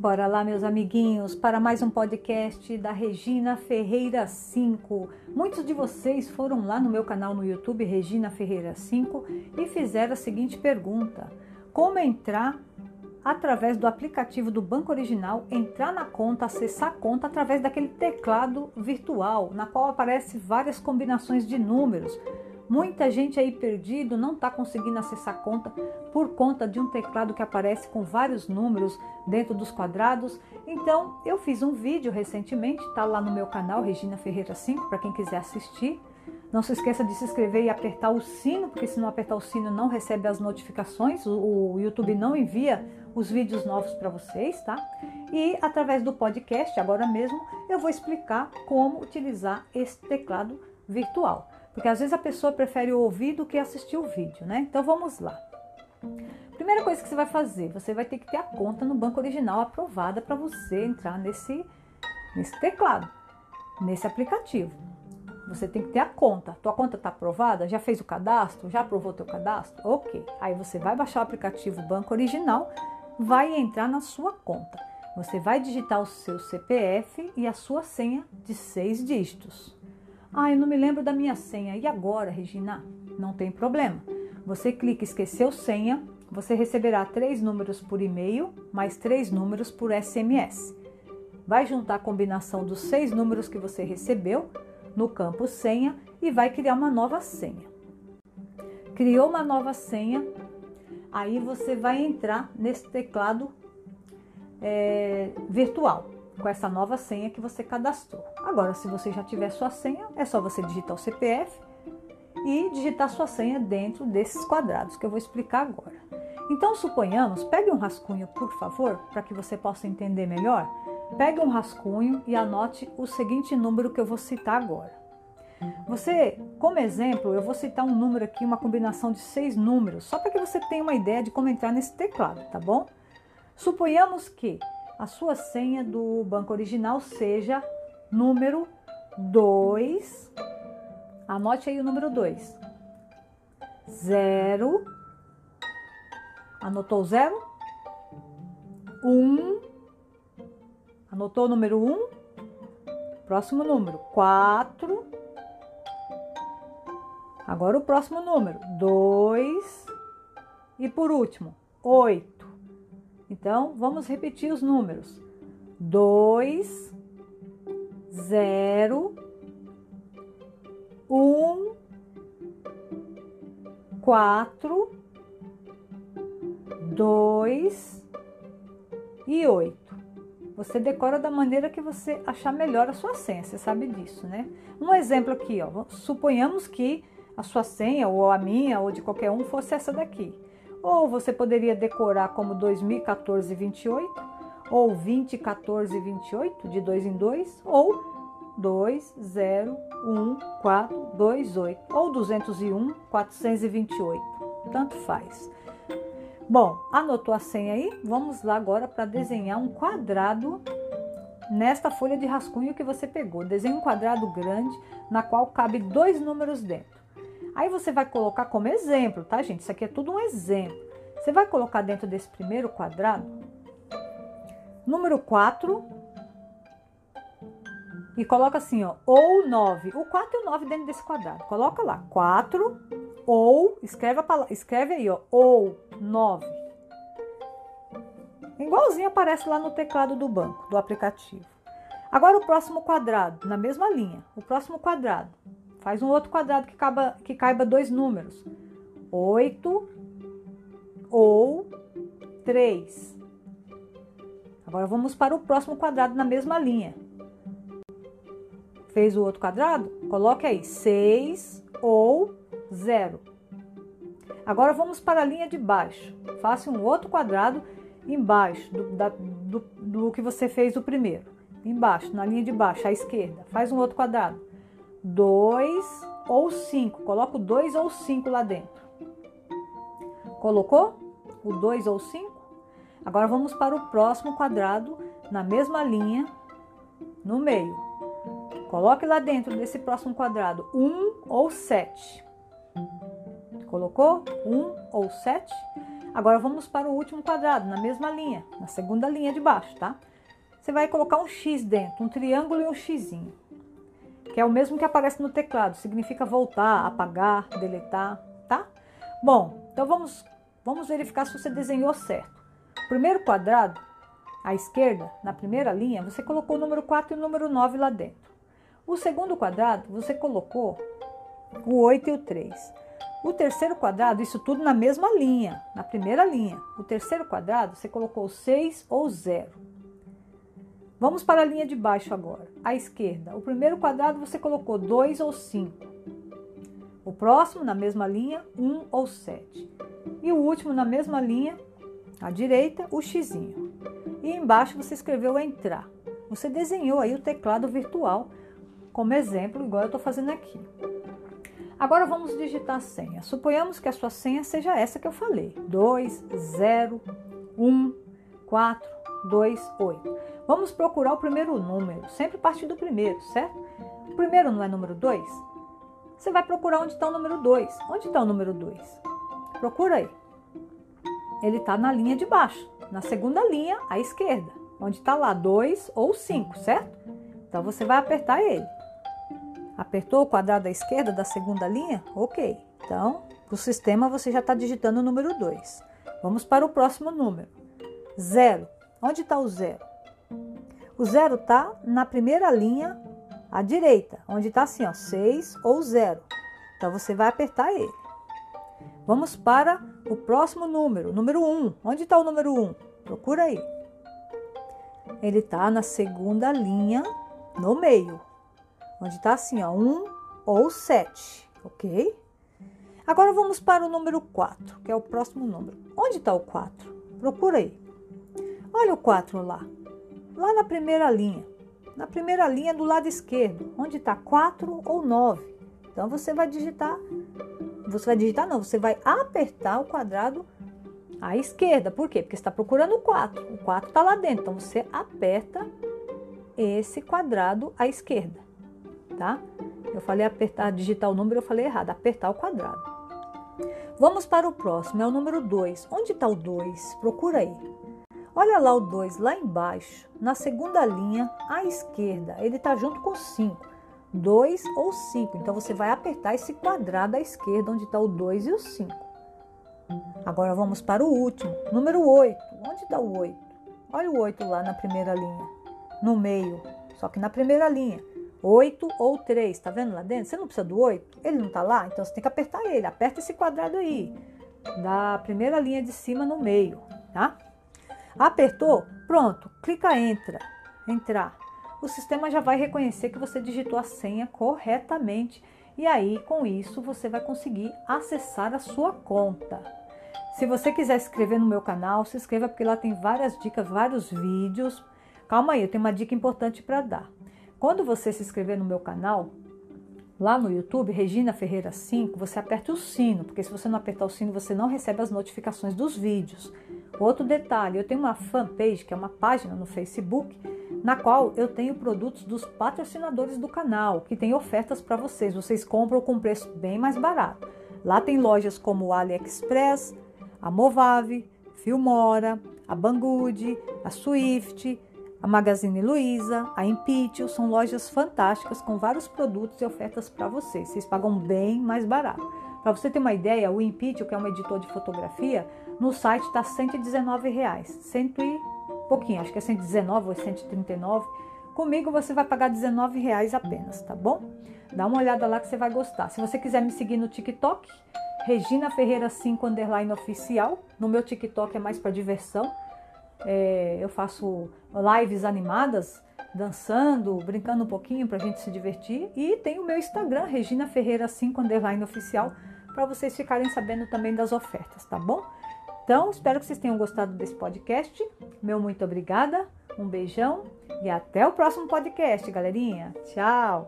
Bora lá, meus amiguinhos, para mais um podcast da Regina Ferreira 5. Muitos de vocês foram lá no meu canal no YouTube, Regina Ferreira 5, e fizeram a seguinte pergunta: Como entrar através do aplicativo do Banco Original, entrar na conta, acessar a conta através daquele teclado virtual, na qual aparece várias combinações de números? Muita gente aí perdido não está conseguindo acessar a conta por conta de um teclado que aparece com vários números dentro dos quadrados. Então, eu fiz um vídeo recentemente, está lá no meu canal Regina Ferreira 5, para quem quiser assistir. Não se esqueça de se inscrever e apertar o sino, porque se não apertar o sino não recebe as notificações, o, YouTube não envia os vídeos novos para vocês, tá? E através do podcast, agora mesmo, eu vou explicar como utilizar esse teclado virtual. Porque às vezes a pessoa prefere ouvir do que assistir o vídeo, né? Então vamos lá. Primeira coisa que você vai fazer, você vai ter que ter a conta no banco original aprovada para você entrar nesse, nesse teclado, nesse aplicativo. Você tem que ter a conta. Tua conta está aprovada? Já fez o cadastro? Já aprovou teu cadastro? Ok. Aí você vai baixar o aplicativo Banco Original, vai entrar na sua conta. Você vai digitar o seu CPF e a sua senha de seis dígitos. Ah, eu não me lembro da minha senha. E agora, Regina? Não tem problema. Você clica esqueceu senha, você receberá três números por e-mail, mais três números por SMS. Vai juntar a combinação dos seis números que você recebeu no campo senha e vai criar uma nova senha. Criou uma nova senha, aí você vai entrar nesse teclado é, virtual com essa nova senha que você cadastrou. Agora, se você já tiver sua senha, é só você digitar o CPF e digitar sua senha dentro desses quadrados que eu vou explicar agora. Então, suponhamos, pegue um rascunho, por favor, para que você possa entender melhor. Pegue um rascunho e anote o seguinte número que eu vou citar agora. Você, como exemplo, eu vou citar um número aqui, uma combinação de seis números, só para que você tenha uma ideia de como entrar nesse teclado, tá bom? Suponhamos que a sua senha do banco original seja número 2. Anote aí o número 2. 0. Anotou 0? 1. Um. Anotou o número 1? Um? Próximo número 4. Agora o próximo número 2. E por último, 8. Então, vamos repetir os números: 2, 0, 1, 4, 2 e 8. Você decora da maneira que você achar melhor a sua senha, você sabe disso, né? Um exemplo aqui, ó. Suponhamos que a sua senha, ou a minha, ou de qualquer um, fosse essa daqui. Ou você poderia decorar como 2014 28, ou 2014 28, de 2 em 2, ou 2, 0, 1, 4, 2, 8, ou 201, 428. Tanto faz. Bom, anotou a senha aí? Vamos lá agora para desenhar um quadrado nesta folha de rascunho que você pegou. Desenhe um quadrado grande na qual cabe dois números dentro. Aí você vai colocar como exemplo, tá, gente? Isso aqui é tudo um exemplo. Você vai colocar dentro desse primeiro quadrado número 4 e coloca assim, ó, ou 9. O 4 e o 9 dentro desse quadrado. Coloca lá, 4 ou, escreve, a palavra, escreve aí, ó, ou 9. Igualzinho aparece lá no teclado do banco, do aplicativo. Agora o próximo quadrado, na mesma linha. O próximo quadrado. Faz um outro quadrado que, caiba, que caiba dois números. 8 ou 3. Agora vamos para o próximo quadrado na mesma linha. Fez o outro quadrado? Coloque aí 6 ou 0. Agora vamos para a linha de baixo. Faça um outro quadrado embaixo do, da, do, do que você fez o primeiro. Embaixo, na linha de baixo, à esquerda. Faz um outro quadrado. 2 ou 5. Coloca o 2 ou 5 lá dentro. Colocou? O 2 ou 5? Agora vamos para o próximo quadrado, na mesma linha, no meio. Coloque lá dentro desse próximo quadrado 1 um ou 7. Colocou? 1 um ou 7. Agora vamos para o último quadrado, na mesma linha, na segunda linha de baixo, tá? Você vai colocar um X dentro, um triângulo e um Xzinho, que é o mesmo que aparece no teclado, significa voltar, apagar, deletar, tá? Bom, então vamos, vamos verificar se você desenhou certo. Primeiro quadrado, à esquerda, na primeira linha, você colocou o número 4 e o número 9 lá dentro. O segundo quadrado, você colocou o 8 e o 3. O terceiro quadrado, isso tudo na mesma linha, na primeira linha. O terceiro quadrado, você colocou 6 ou 0. Vamos para a linha de baixo agora, à esquerda. O primeiro quadrado você colocou 2 ou 5. O próximo, na mesma linha, 1 ou 7. E o último, na mesma linha, à direita, o xizinho. E embaixo você escreveu entrar. Você desenhou aí o teclado virtual como exemplo, igual eu estou fazendo aqui. Agora vamos digitar a senha. Suponhamos que a sua senha seja essa que eu falei: 2, 0, 1, 4, 2, 8. Vamos procurar o primeiro número, sempre partir do primeiro, certo? O primeiro não é número 2? Você vai procurar onde está o número 2. Onde está o número 2? Procura aí. Ele está na linha de baixo, na segunda linha à esquerda, onde está lá 2 ou 5, certo? Então você vai apertar ele. Apertou o quadrado à esquerda da segunda linha? Ok. Então, para o sistema você já está digitando o número 2. Vamos para o próximo número. Zero. Onde está o zero? O zero está na primeira linha à direita, onde está assim, ó, 6 ou zero. Então você vai apertar ele. Vamos para o próximo número, número 1. Um. Onde está o número 1? Um? Procura aí. Ele está na segunda linha, no meio onde está assim, ó, 1 ou 7, ok? Agora vamos para o número 4, que é o próximo número. Onde está o 4? Procura aí. Olha o 4 lá, lá na primeira linha. Na primeira linha do lado esquerdo, onde está 4 ou 9. Então você vai digitar, você vai digitar não, você vai apertar o quadrado à esquerda. Por quê? Porque você está procurando o 4. O 4 está lá dentro, então você aperta esse quadrado à esquerda tá? Eu falei apertar, digitar o número, eu falei errado, apertar o quadrado. Vamos para o próximo, é o número 2. Onde está o 2? Procura aí. Olha lá o 2, lá embaixo, na segunda linha, à esquerda. Ele está junto com 5. 2 ou 5. Então você vai apertar esse quadrado à esquerda, onde está o 2 e o 5. Agora vamos para o último, número 8. Onde está o 8? Olha o 8 lá na primeira linha, no meio, só que na primeira linha. 8 ou 3, tá vendo lá dentro? Você não precisa do 8? Ele não tá lá? Então você tem que apertar ele. Aperta esse quadrado aí, da primeira linha de cima no meio, tá? Apertou? Pronto, clica entra, entrar. O sistema já vai reconhecer que você digitou a senha corretamente e aí com isso você vai conseguir acessar a sua conta. Se você quiser se inscrever no meu canal, se inscreva porque lá tem várias dicas, vários vídeos. Calma aí, eu tenho uma dica importante para dar. Quando você se inscrever no meu canal, lá no YouTube, Regina Ferreira 5, você aperta o sino, porque se você não apertar o sino, você não recebe as notificações dos vídeos. Outro detalhe, eu tenho uma fanpage, que é uma página no Facebook, na qual eu tenho produtos dos patrocinadores do canal, que tem ofertas para vocês. Vocês compram com preço bem mais barato. Lá tem lojas como AliExpress, a Movave, Filmora, a Banggood, a Swift, a Magazine Luiza, a Impitio são lojas fantásticas com vários produtos e ofertas para vocês. Vocês pagam bem mais barato. Para você ter uma ideia, o Impitio, que é um editor de fotografia, no site está 119 reais, cento e pouquinho, acho que é 119 ou 139. Comigo você vai pagar 19 reais apenas, tá bom? Dá uma olhada lá que você vai gostar. Se você quiser me seguir no TikTok, Regina Ferreira 5 underline oficial. No meu TikTok é mais para diversão. É, eu faço lives animadas, dançando, brincando um pouquinho para a gente se divertir. E tem o meu Instagram, Regina Ferreira 5 underline oficial, para vocês ficarem sabendo também das ofertas, tá bom? Então, espero que vocês tenham gostado desse podcast. Meu muito obrigada, um beijão e até o próximo podcast, galerinha. Tchau!